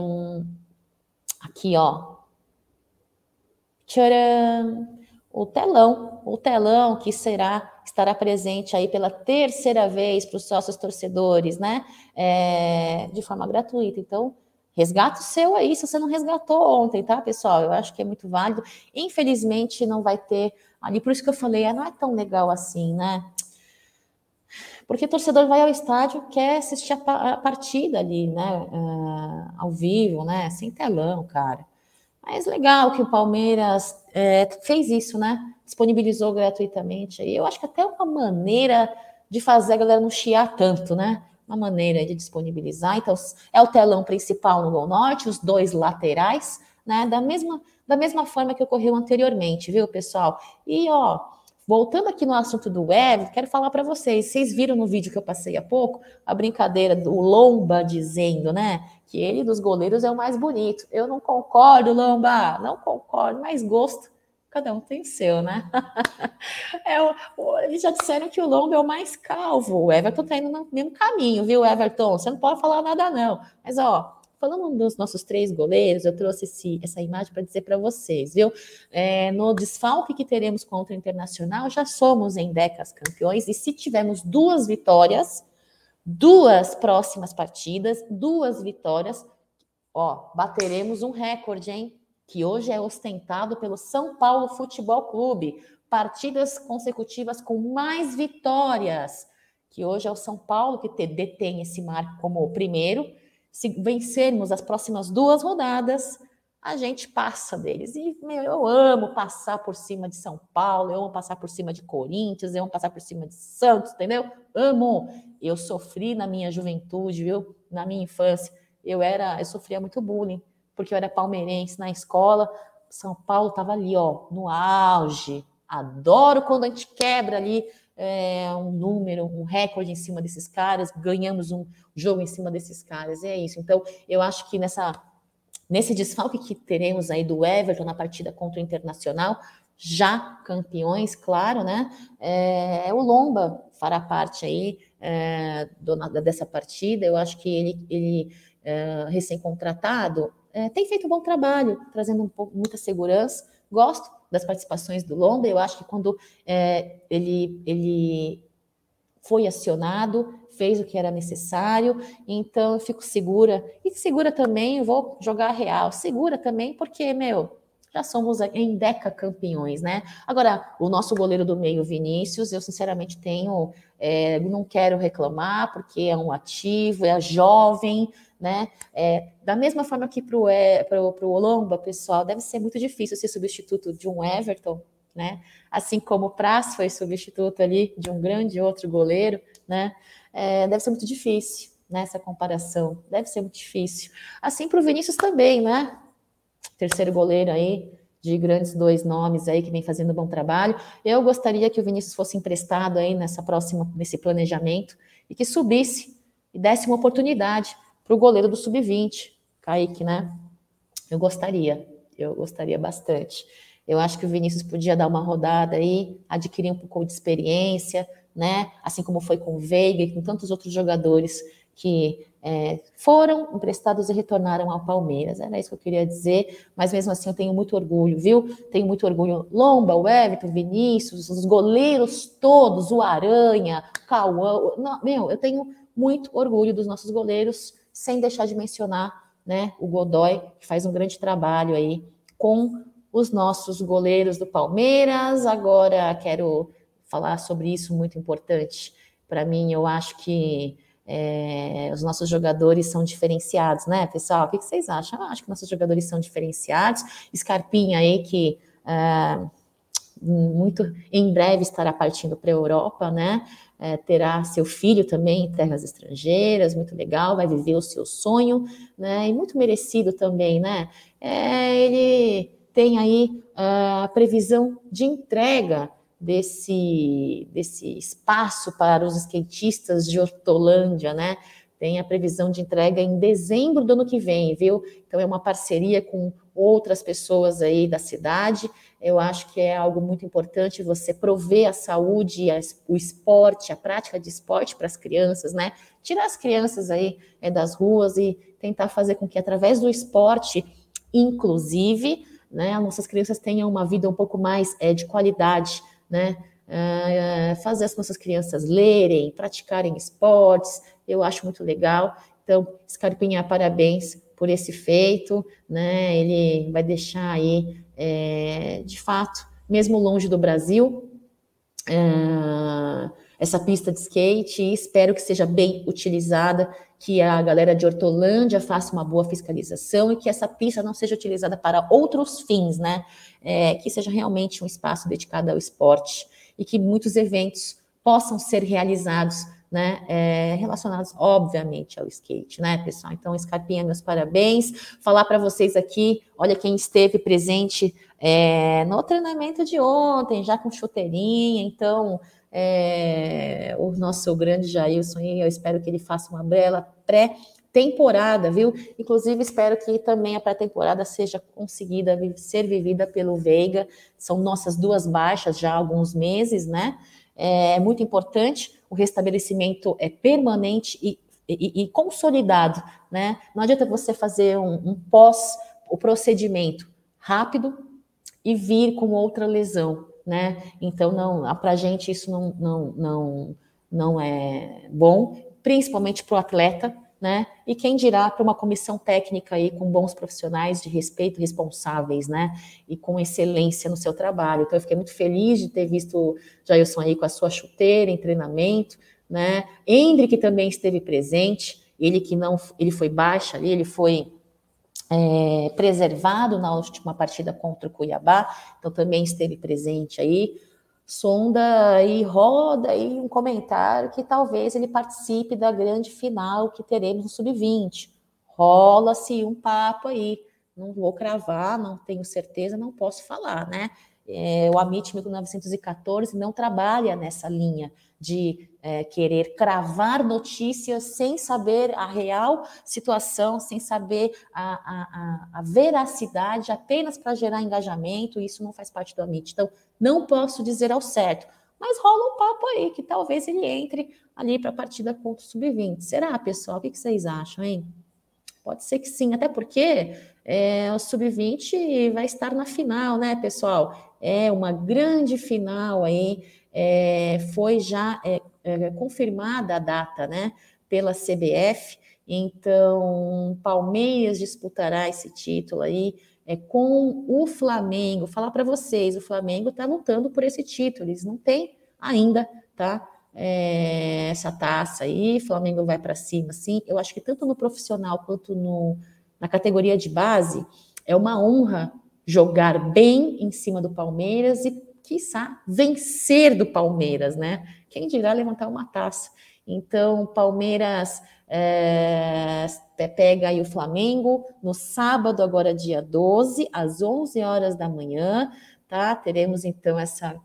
Speaker 1: Aqui, ó. Tcharam! O telão, o telão que será estará presente aí pela terceira vez para os sócios torcedores, né? É, de forma gratuita. Então, resgata o seu aí, se você não resgatou ontem, tá, pessoal? Eu acho que é muito válido. Infelizmente, não vai ter ali, por isso que eu falei, ah, não é tão legal assim, né? Porque o torcedor vai ao estádio, quer assistir a, partida ali, né? Uh, ao vivo, né? Sem telão, cara. Mas legal que o Palmeiras é, fez isso, né? Disponibilizou gratuitamente. E eu acho que até uma maneira de fazer a galera não chiar tanto, né? Uma maneira de disponibilizar. Então, é o telão principal no Gol Norte, os dois laterais, né? Da mesma, da mesma forma que ocorreu anteriormente, viu, pessoal? E, ó, Voltando aqui no assunto do web, quero falar para vocês. Vocês viram no vídeo que eu passei há pouco a brincadeira do Lomba dizendo, né, que ele dos goleiros é o mais bonito. Eu não concordo, Lomba, não concordo, mas gosto cada um tem seu, né? é, eles já disseram que o Lomba é o mais calvo. O Everton tá indo no mesmo caminho, viu, Everton? Você não pode falar nada, não. Mas, ó, falando dos nossos três goleiros, eu trouxe esse, essa imagem para dizer para vocês, viu? É, no desfalque que teremos contra o Internacional, já somos em décadas campeões, e se tivermos duas vitórias, duas próximas partidas, duas vitórias, ó, bateremos um recorde, hein? Que hoje é ostentado pelo São Paulo Futebol Clube. Partidas consecutivas com mais vitórias, que hoje é o São Paulo que detém esse marco como o primeiro se vencermos as próximas duas rodadas, a gente passa deles. E meu, eu amo passar por cima de São Paulo, eu amo passar por cima de Corinthians, eu amo passar por cima de Santos, entendeu? Amo. Eu sofri na minha juventude, viu? Na minha infância, eu era, eu sofria muito bullying, porque eu era palmeirense na escola. São Paulo estava ali, ó, no auge. Adoro quando a gente quebra ali é, um número, um recorde em cima desses caras, ganhamos um jogo em cima desses caras, é isso. Então, eu acho que nessa, nesse desfalque que teremos aí do Everton na partida contra o Internacional, já campeões, claro, né? É, o Lomba fará parte aí é, do, dessa partida. Eu acho que ele, ele é, recém-contratado, é, tem feito um bom trabalho, trazendo um pouco, muita segurança. Gosto das participações do Lomba. Eu acho que quando é, ele, ele foi acionado, fez o que era necessário, então eu fico segura. E segura também, vou jogar real, segura também, porque, meu, já somos em deca campeões, né? Agora, o nosso goleiro do meio, Vinícius, eu sinceramente tenho, é, não quero reclamar, porque é um ativo, é jovem, né? É, da mesma forma que para o é, Olomba, pessoal, deve ser muito difícil ser substituto de um Everton, né? Assim como o Praz foi substituto ali de um grande outro goleiro, né? É, deve ser muito difícil nessa né, comparação, deve ser muito difícil. Assim para o Vinícius também, né? Terceiro goleiro aí, de grandes dois nomes aí que vem fazendo um bom trabalho. Eu gostaria que o Vinícius fosse emprestado aí nessa próxima, nesse planejamento e que subisse e desse uma oportunidade para o goleiro do sub-20, Kaique, né? Eu gostaria, eu gostaria bastante. Eu acho que o Vinícius podia dar uma rodada aí, adquirir um pouco de experiência, né? Assim como foi com o Veiga e com tantos outros jogadores que é, foram emprestados e retornaram ao Palmeiras. Era isso que eu queria dizer, mas mesmo assim eu tenho muito orgulho, viu? Tenho muito orgulho. Lomba, o Everton, Vinícius, os goleiros todos, o Aranha, o Cauã. Não, meu, eu tenho muito orgulho dos nossos goleiros sem deixar de mencionar né, o Godoy, que faz um grande trabalho aí com os nossos goleiros do Palmeiras. Agora quero falar sobre isso muito importante. Para mim, eu acho que é, os nossos jogadores são diferenciados, né, pessoal? O que vocês acham? Acho que nossos jogadores são diferenciados. Scarpinha aí que é, muito em breve estará partindo para a Europa, né? é, terá seu filho também em terras estrangeiras, muito legal, vai viver o seu sonho, né? E muito merecido também, né? É, ele tem aí a previsão de entrega desse, desse espaço para os skatistas de Hortolândia, né? Tem a previsão de entrega em dezembro do ano que vem, viu? Então é uma parceria com outras pessoas aí da cidade. Eu acho que é algo muito importante você prover a saúde, o esporte, a prática de esporte para as crianças, né? Tirar as crianças aí é, das ruas e tentar fazer com que através do esporte, inclusive, né, as nossas crianças tenham uma vida um pouco mais é, de qualidade, né? Uh, fazer as nossas crianças lerem, praticarem esportes, eu acho muito legal. Então, Scarpinha, parabéns por esse feito, né? Ele vai deixar aí, é, de fato, mesmo longe do Brasil, é, essa pista de skate e espero que seja bem utilizada, que a galera de Hortolândia faça uma boa fiscalização e que essa pista não seja utilizada para outros fins, né? É, que seja realmente um espaço dedicado ao esporte e que muitos eventos possam ser realizados né, é, relacionados, obviamente, ao skate, né, pessoal? Então, Scarpinha, meus parabéns. Falar para vocês aqui, olha quem esteve presente é, no treinamento de ontem, já com chuteirinha, então, é, o nosso grande Jailson, eu espero que ele faça uma bela pré temporada, viu? Inclusive, espero que também a pré-temporada seja conseguida ser vivida pelo Veiga. São nossas duas baixas já há alguns meses, né? É muito importante o restabelecimento é permanente e e, e consolidado, né? Não adianta você fazer um, um pós, o procedimento rápido e vir com outra lesão, né? Então, não, para a gente isso não, não, não, não é bom, principalmente para o atleta, né? E quem dirá para uma comissão técnica aí com bons profissionais de respeito, responsáveis, né? E com excelência no seu trabalho. Então, eu fiquei muito feliz de ter visto Jailson aí com a sua chuteira em treinamento, né? Hendrick também esteve presente, ele que não, ele foi baixa ali, ele foi é, preservado na última partida contra o Cuiabá, então também esteve presente aí sonda e roda aí um comentário que talvez ele participe da grande final que teremos no sub-20. Rola-se um papo aí. Não vou cravar, não tenho certeza, não posso falar, né? É, o Amit 1914 não trabalha nessa linha de é, querer cravar notícias sem saber a real situação, sem saber a, a, a veracidade, apenas para gerar engajamento, isso não faz parte do Amit. Então, não posso dizer ao certo, mas rola um papo aí que talvez ele entre ali para a partida contra o Sub-20. Será, pessoal? O que vocês acham, hein? Pode ser que sim, até porque é, o Sub-20 vai estar na final, né, pessoal? É uma grande final aí é, foi já é, é, confirmada a data, né, pela CBF. Então, Palmeiras disputará esse título aí é, com o Flamengo. Falar para vocês, o Flamengo está lutando por esse título. Eles não têm ainda, tá? É, essa taça aí, Flamengo vai para cima, sim. Eu acho que tanto no profissional quanto no, na categoria de base é uma honra jogar bem em cima do Palmeiras e quiçá, vencer do Palmeiras, né? Quem dirá levantar uma taça? Então, Palmeiras é, pega aí o Flamengo no sábado, agora dia 12, às 11 horas da manhã, tá? Teremos então essa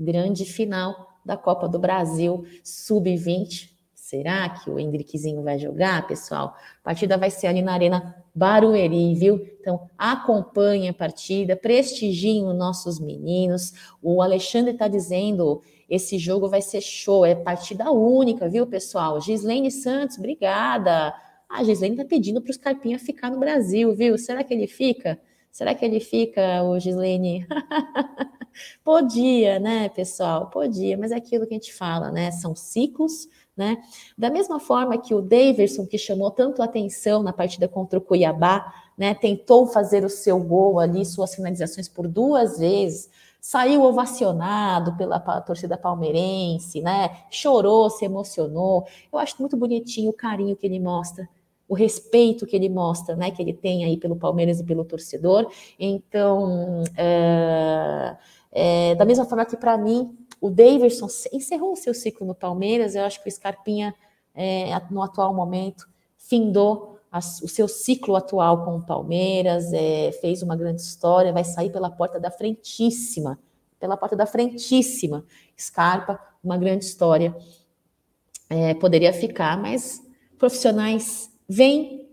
Speaker 1: grande final da Copa do Brasil Sub-20. Será que o Hendrickzinho vai jogar, pessoal? A partida vai ser ali na Arena Barueri, viu? Então, acompanhe a partida, prestigiem os nossos meninos. O Alexandre está dizendo, esse jogo vai ser show, é partida única, viu, pessoal? Gislaine Santos, obrigada. A Gislaine está pedindo para os Carpinha ficar no Brasil, viu? Será que ele fica? Será que ele fica, o Gislaine? Podia, né, pessoal? Podia, mas é aquilo que a gente fala, né? São ciclos, né? Da mesma forma que o Daverson, que chamou tanto atenção na partida contra o Cuiabá, né, tentou fazer o seu gol ali, suas finalizações por duas vezes, saiu ovacionado pela torcida palmeirense, né? Chorou, se emocionou. Eu acho muito bonitinho o carinho que ele mostra, o respeito que ele mostra, né? Que ele tem aí pelo Palmeiras e pelo torcedor. Então, é, é, da mesma forma que para mim o Davidson encerrou o seu ciclo no Palmeiras, eu acho que o Scarpinha, é, no atual momento, findou a, o seu ciclo atual com o Palmeiras, é, fez uma grande história, vai sair pela porta da frentíssima, pela porta da frentíssima. Scarpa, uma grande história. É, poderia ficar, mas profissionais vêm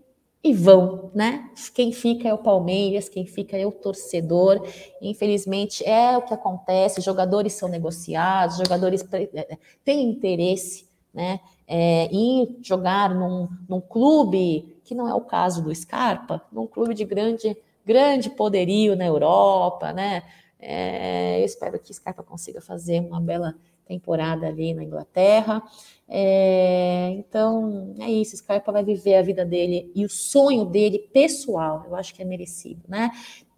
Speaker 1: e vão, né? Quem fica é o Palmeiras, quem fica é o torcedor. Infelizmente é o que acontece. Jogadores são negociados, jogadores é, é, têm interesse, né? É, em jogar num, num clube que não é o caso do Scarpa, num clube de grande grande poderio na Europa, né? É, eu espero que Scarpa consiga fazer uma bela temporada ali na Inglaterra. É, então, é isso. Scarpa vai viver a vida dele e o sonho dele pessoal, eu acho que é merecido, né?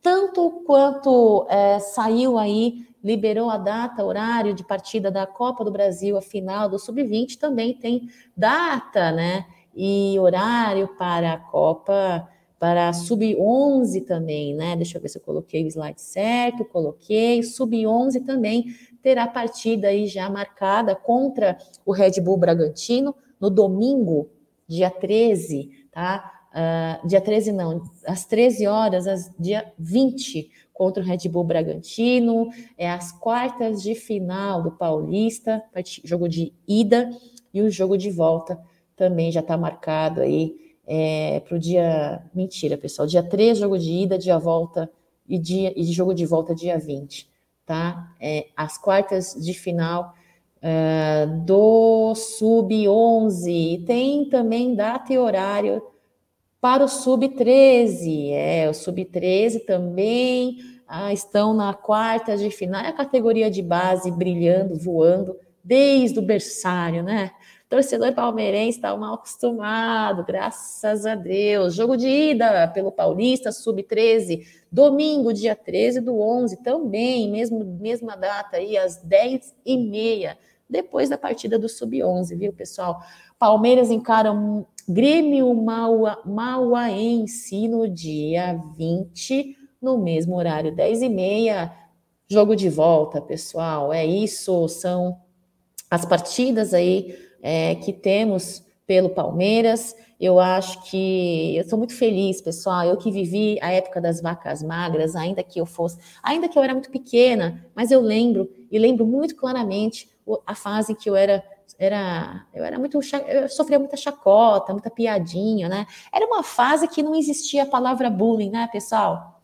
Speaker 1: Tanto quanto é, saiu aí, liberou a data, horário de partida da Copa do Brasil, a final do Sub-20, também tem data, né? E horário para a Copa para sub-11 também, né? Deixa eu ver se eu coloquei o slide certo, coloquei. Sub-11 também terá partida aí já marcada contra o Red Bull Bragantino no domingo, dia 13, tá? Uh, dia 13 não, às 13 horas, às dia 20, contra o Red Bull Bragantino, é as quartas de final do Paulista, jogo de ida, e o jogo de volta também já está marcado aí é, para o dia. Mentira, pessoal. Dia 3, jogo de ida, dia volta e, dia, e jogo de volta dia 20 tá? É, as quartas de final do do Sub-11. Tem também data e horário para o Sub-13. É, o Sub-13 também ah, estão na quarta de final. É a categoria de base brilhando, voando, desde o berçário, né? Torcedor palmeirense está mal acostumado, graças a Deus. Jogo de ida pelo Paulista, sub-13, domingo, dia 13 do 11, também, mesmo, mesma data aí, às 10h30, depois da partida do sub-11, viu, pessoal? Palmeiras encaram Grêmio Maua, Mauaense no dia 20, no mesmo horário, 10h30. Jogo de volta, pessoal. É isso, são as partidas aí é, que temos pelo Palmeiras. Eu acho que eu estou muito feliz, pessoal. Eu que vivi a época das vacas magras, ainda que eu fosse, ainda que eu era muito pequena, mas eu lembro e lembro muito claramente a fase que eu era era eu era muito eu sofria muita chacota, muita piadinha, né? Era uma fase que não existia a palavra bullying, né, pessoal?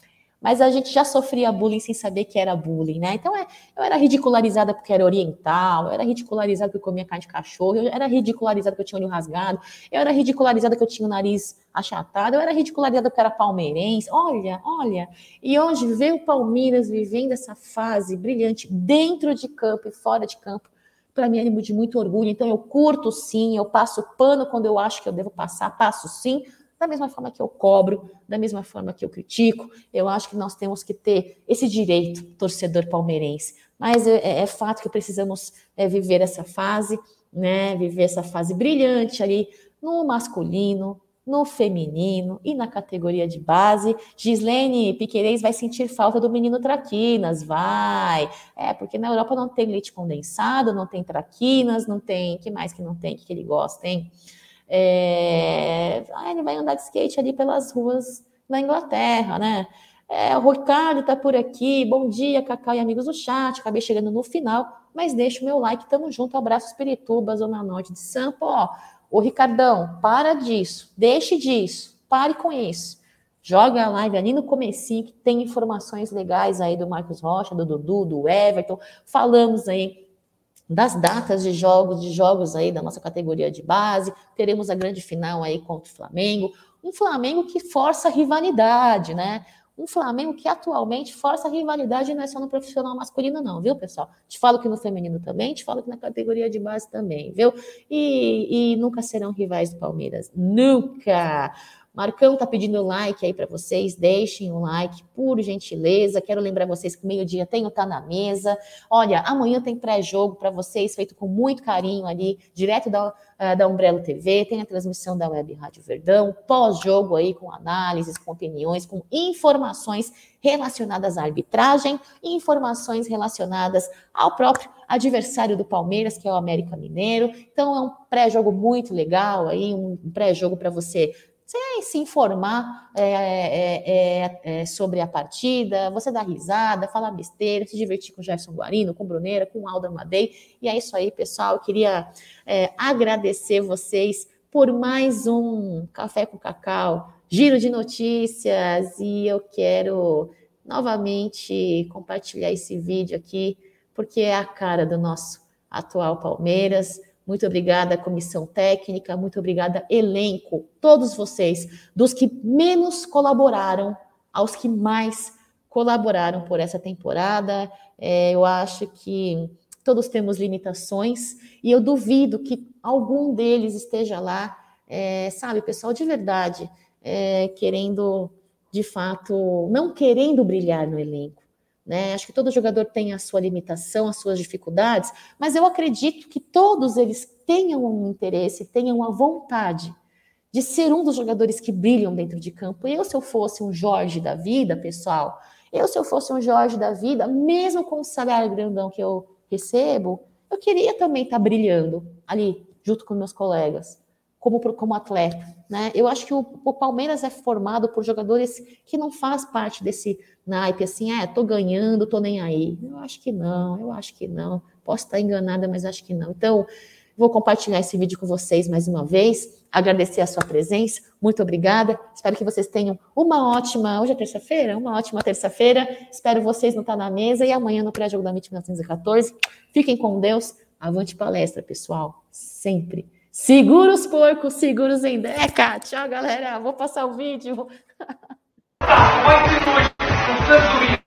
Speaker 1: Mas a gente já sofria bullying sem saber que era bullying, né? Então é, eu era ridicularizada porque era oriental, eu era ridicularizada porque comia carne de cachorro, eu era ridicularizada porque eu tinha olho rasgado, eu era ridicularizada porque eu tinha o nariz achatado, eu era ridicularizada porque era palmeirense. Olha, olha. E hoje ver o Palmeiras vivendo essa fase brilhante dentro de campo e fora de campo, para mim é de muito orgulho. Então eu curto sim, eu passo pano quando eu acho que eu devo passar, passo sim, da mesma forma que eu cobro, da mesma forma que eu critico, eu acho que nós temos que ter esse direito, torcedor palmeirense. Mas é, é, fato que precisamos é, viver essa fase, né? Viver essa fase brilhante ali no masculino, no feminino e na categoria de base. Gislene Piqueires vai sentir falta do menino Traquinas, vai. É, porque na Europa não tem leite condensado, não tem traquinas, não tem. que mais que não tem? que ele gosta, hein? É, ah, ele vai andar de skate ali pelas ruas da Inglaterra, né? É, o Ricardo está por aqui. Bom dia, Cacau e amigos do chat. Acabei chegando no final, mas deixa o meu like. Tamo junto. Abraço, Espirituba, Zona Norte de Sampa. Ó, ô Ricardão, para disso. Deixe disso. Pare com isso. Joga a live ali no comecinho, que tem informações legais aí do Marcos Rocha, do Dudu, do Everton. Falamos aí das datas de jogos, de jogos aí da nossa categoria de base. Teremos a grande final aí contra o Flamengo. Um Flamengo que força a rivalidade, né? Um Flamengo que atualmente força a rivalidade não é só no profissional masculino, não, viu, pessoal? Te falo que no feminino também, te falo que na categoria de base também, viu? E, e nunca serão rivais do Palmeiras. Nunca! Marcão tá pedindo like aí para vocês, deixem um like, por gentileza. Quero lembrar vocês que meio-dia tem o Tá na Mesa. Olha, amanhã tem pré-jogo para vocês, feito com muito carinho ali, direto da, uh, da Umbrella TV. Tem a transmissão da Web Rádio Verdão, pós-jogo aí com análises, com opiniões, com informações relacionadas à arbitragem informações relacionadas ao próprio adversário do Palmeiras, que é o América Mineiro. Então é um pré-jogo muito legal aí, um pré-jogo para você você se informar é, é, é, é, sobre a partida, você dar risada, falar besteira, se divertir com o Gerson Guarino, com Bruneira, com o Aldo Amadei. E é isso aí, pessoal. Eu queria é, agradecer vocês por mais um Café com Cacau, giro de notícias. E eu quero novamente compartilhar esse vídeo aqui, porque é a cara do nosso atual Palmeiras muito obrigada, comissão técnica, muito obrigada, elenco, todos vocês, dos que menos colaboraram aos que mais colaboraram por essa temporada. É, eu acho que todos temos limitações e eu duvido que algum deles esteja lá, é, sabe, pessoal, de verdade, é, querendo, de fato, não querendo brilhar no elenco. Né? Acho que todo jogador tem a sua limitação, as suas dificuldades, mas eu acredito que todos eles tenham um interesse, tenham a vontade de ser um dos jogadores que brilham dentro de campo. Eu, se eu fosse um Jorge da vida, pessoal, eu, se eu fosse um Jorge da vida, mesmo com o salário grandão que eu recebo, eu queria também estar brilhando ali, junto com meus colegas como, como atleta. Né? Eu acho que o, o, Palmeiras é formado por jogadores que não faz parte desse naipe assim, é, tô ganhando, tô nem aí. Eu acho que não, eu acho que não. Posso estar enganada, mas acho que não. Então, vou compartilhar esse vídeo com vocês mais uma vez, agradecer a sua presença, muito obrigada. Espero que vocês tenham uma ótima, hoje é terça-feira, uma ótima terça-feira. Espero vocês no Tá na Mesa e amanhã no pré-jogo da MIT 1914. Fiquem com Deus. Avante palestra, pessoal. Sempre. Segura os porcos, segura os endeca. Tchau, galera. Vou passar o vídeo. Hoje,